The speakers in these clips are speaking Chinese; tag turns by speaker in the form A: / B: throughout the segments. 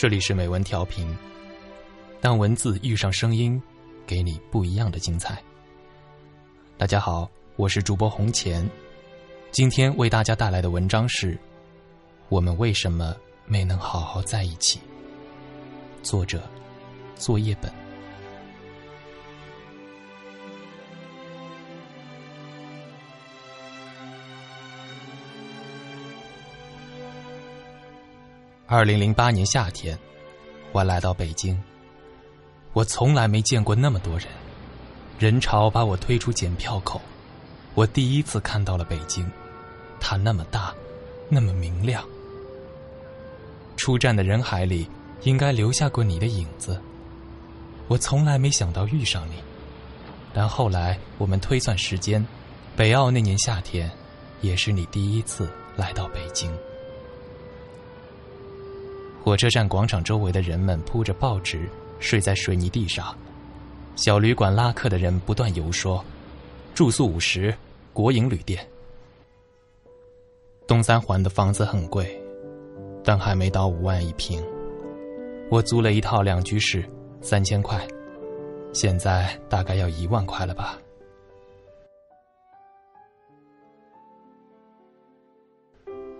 A: 这里是美文调频。当文字遇上声音，给你不一样的精彩。大家好，我是主播红钱，今天为大家带来的文章是：我们为什么没能好好在一起？作者：作业本。二零零八年夏天，我来到北京。我从来没见过那么多人，人潮把我推出检票口。我第一次看到了北京，它那么大，那么明亮。出站的人海里，应该留下过你的影子。我从来没想到遇上你，但后来我们推算时间，北奥那年夏天，也是你第一次来到北京。火车站广场周围的人们铺着报纸，睡在水泥地上。小旅馆拉客的人不断游说：“住宿五十，国营旅店。”东三环的房子很贵，但还没到五万一平。我租了一套两居室，三千块，现在大概要一万块了吧。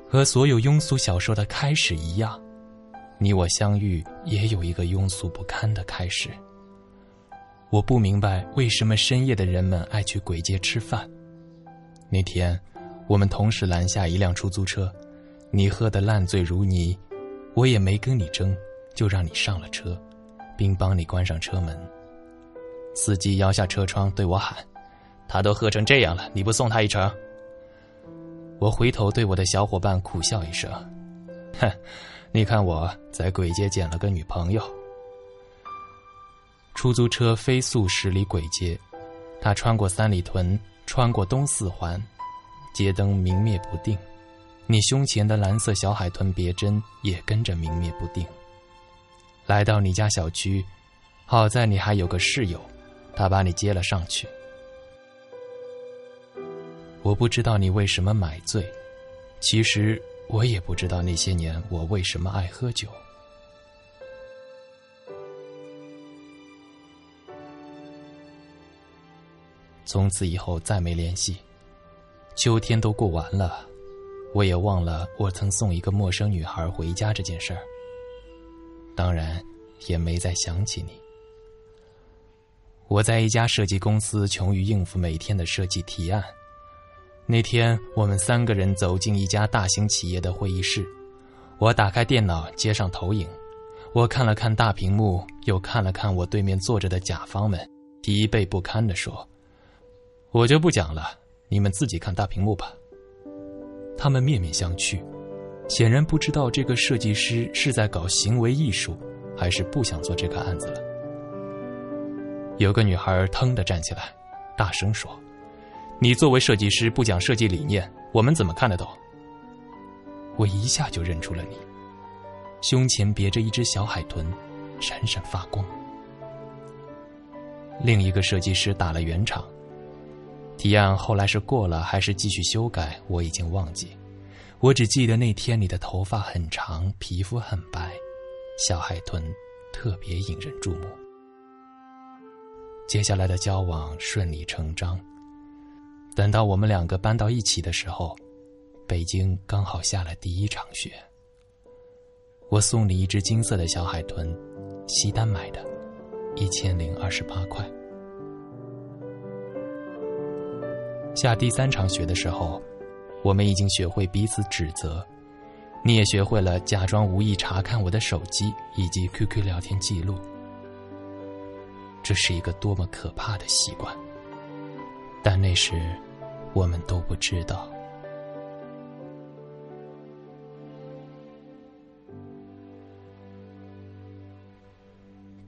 A: 和所有庸俗小说的开始一样。你我相遇也有一个庸俗不堪的开始。我不明白为什么深夜的人们爱去鬼街吃饭。那天，我们同时拦下一辆出租车，你喝得烂醉如泥，我也没跟你争，就让你上了车，并帮你关上车门。司机摇下车窗对我喊：“他都喝成这样了，你不送他一程？”我回头对我的小伙伴苦笑一声：“哼。”你看我在鬼街捡了个女朋友。出租车飞速驶离鬼街，他穿过三里屯，穿过东四环，街灯明灭不定，你胸前的蓝色小海豚别针也跟着明灭不定。来到你家小区，好在你还有个室友，他把你接了上去。我不知道你为什么买醉，其实。我也不知道那些年我为什么爱喝酒。从此以后再没联系，秋天都过完了，我也忘了我曾送一个陌生女孩回家这件事儿。当然，也没再想起你。我在一家设计公司，穷于应付每天的设计提案。那天，我们三个人走进一家大型企业的会议室。我打开电脑，接上投影。我看了看大屏幕，又看了看我对面坐着的甲方们，疲惫不堪地说：“我就不讲了，你们自己看大屏幕吧。”他们面面相觑，显然不知道这个设计师是在搞行为艺术，还是不想做这个案子了。有个女孩腾地站起来，大声说。你作为设计师不讲设计理念，我们怎么看得懂？我一下就认出了你，胸前别着一只小海豚，闪闪发光。另一个设计师打了圆场，提案后来是过了还是继续修改，我已经忘记。我只记得那天你的头发很长，皮肤很白，小海豚特别引人注目。接下来的交往顺理成章。等到我们两个搬到一起的时候，北京刚好下了第一场雪。我送你一只金色的小海豚，西单买的，一千零二十八块。下第三场雪的时候，我们已经学会彼此指责，你也学会了假装无意查看我的手机以及 QQ 聊天记录。这是一个多么可怕的习惯！但那时，我们都不知道。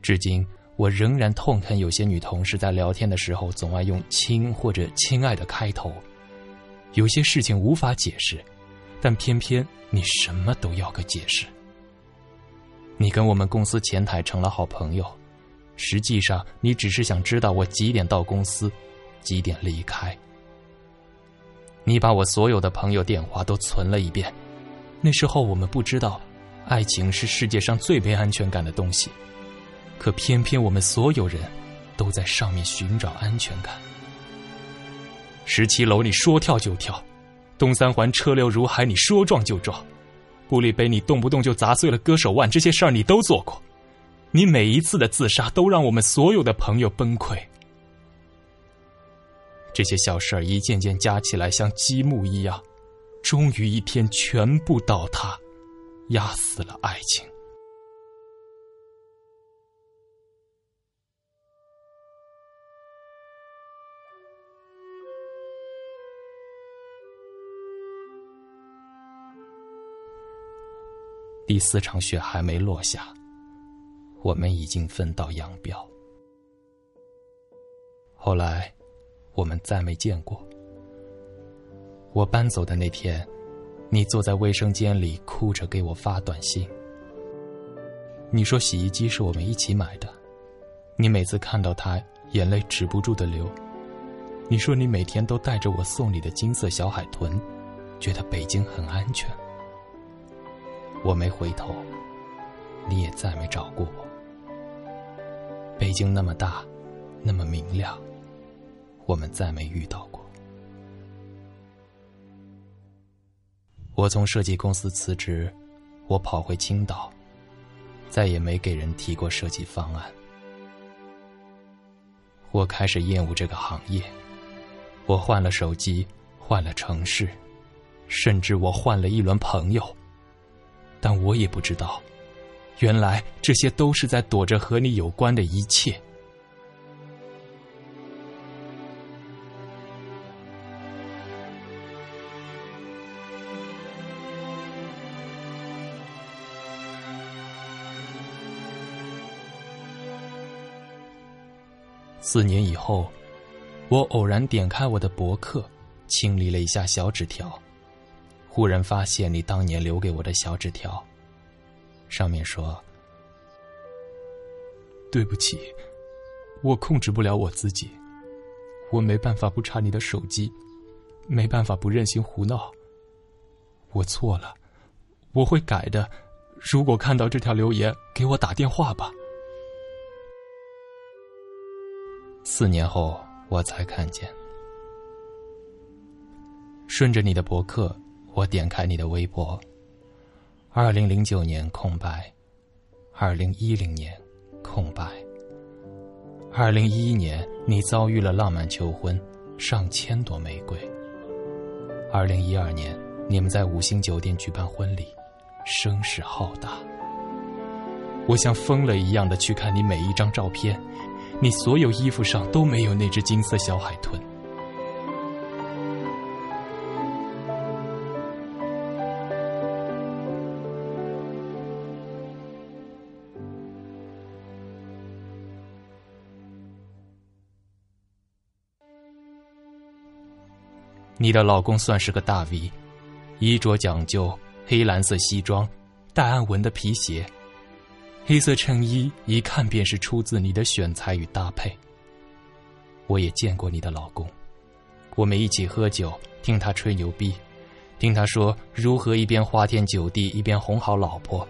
A: 至今，我仍然痛恨有些女同事在聊天的时候总爱用“亲”或者“亲爱的”开头。有些事情无法解释，但偏偏你什么都要个解释。你跟我们公司前台成了好朋友，实际上你只是想知道我几点到公司。几点离开？你把我所有的朋友电话都存了一遍。那时候我们不知道，爱情是世界上最没安全感的东西，可偏偏我们所有人都在上面寻找安全感。十七楼你说跳就跳，东三环车流如海你说撞就撞，玻璃杯你动不动就砸碎了割手腕，这些事儿你都做过。你每一次的自杀都让我们所有的朋友崩溃。这些小事儿一件件加起来，像积木一样，终于一天全部倒塌，压死了爱情。第四场雪还没落下，我们已经分道扬镳。后来。我们再没见过。我搬走的那天，你坐在卫生间里哭着给我发短信。你说洗衣机是我们一起买的，你每次看到它，眼泪止不住的流。你说你每天都带着我送你的金色小海豚，觉得北京很安全。我没回头，你也再没找过我。北京那么大，那么明亮。我们再没遇到过。我从设计公司辞职，我跑回青岛，再也没给人提过设计方案。我开始厌恶这个行业，我换了手机，换了城市，甚至我换了一轮朋友。但我也不知道，原来这些都是在躲着和你有关的一切。四年以后，我偶然点开我的博客，清理了一下小纸条，忽然发现你当年留给我的小纸条，上面说：“对不起，我控制不了我自己，我没办法不查你的手机，没办法不任性胡闹。我错了，我会改的。如果看到这条留言，给我打电话吧。”四年后，我才看见。顺着你的博客，我点开你的微博。二零零九年空白，二零一零年空白。二零一一年，你遭遇了浪漫求婚，上千朵玫瑰。二零一二年，你们在五星酒店举办婚礼，声势浩大。我像疯了一样的去看你每一张照片。你所有衣服上都没有那只金色小海豚。你的老公算是个大 V，衣着讲究，黑蓝色西装，带暗纹的皮鞋。黑色衬衣一看便是出自你的选材与搭配。我也见过你的老公，我们一起喝酒，听他吹牛逼，听他说如何一边花天酒地一边哄好老婆。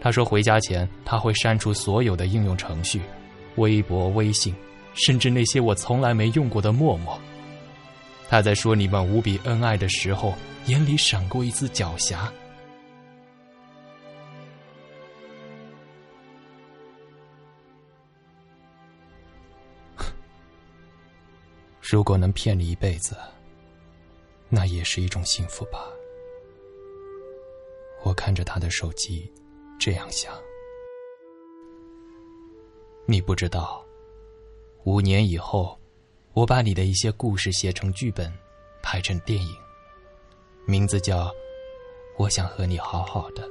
A: 他说回家前他会删除所有的应用程序，微博、微信，甚至那些我从来没用过的陌陌。他在说你们无比恩爱的时候，眼里闪过一丝狡黠。如果能骗你一辈子，那也是一种幸福吧。我看着他的手机，这样想。你不知道，五年以后，我把你的一些故事写成剧本，拍成电影，名字叫《我想和你好好的》。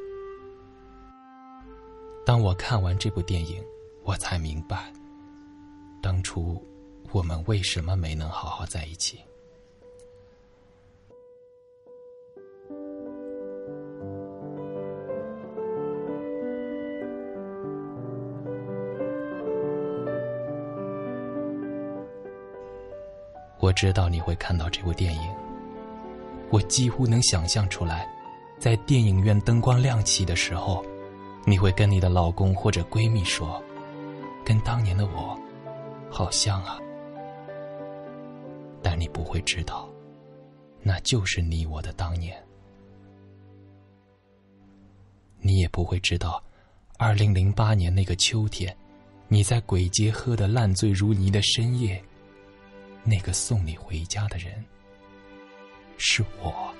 A: 当我看完这部电影，我才明白，当初。我们为什么没能好好在一起？我知道你会看到这部电影，我几乎能想象出来，在电影院灯光亮起的时候，你会跟你的老公或者闺蜜说：“跟当年的我，好像啊。”但你不会知道，那就是你我的当年。你也不会知道，二零零八年那个秋天，你在鬼街喝得烂醉如泥的深夜，那个送你回家的人，是我。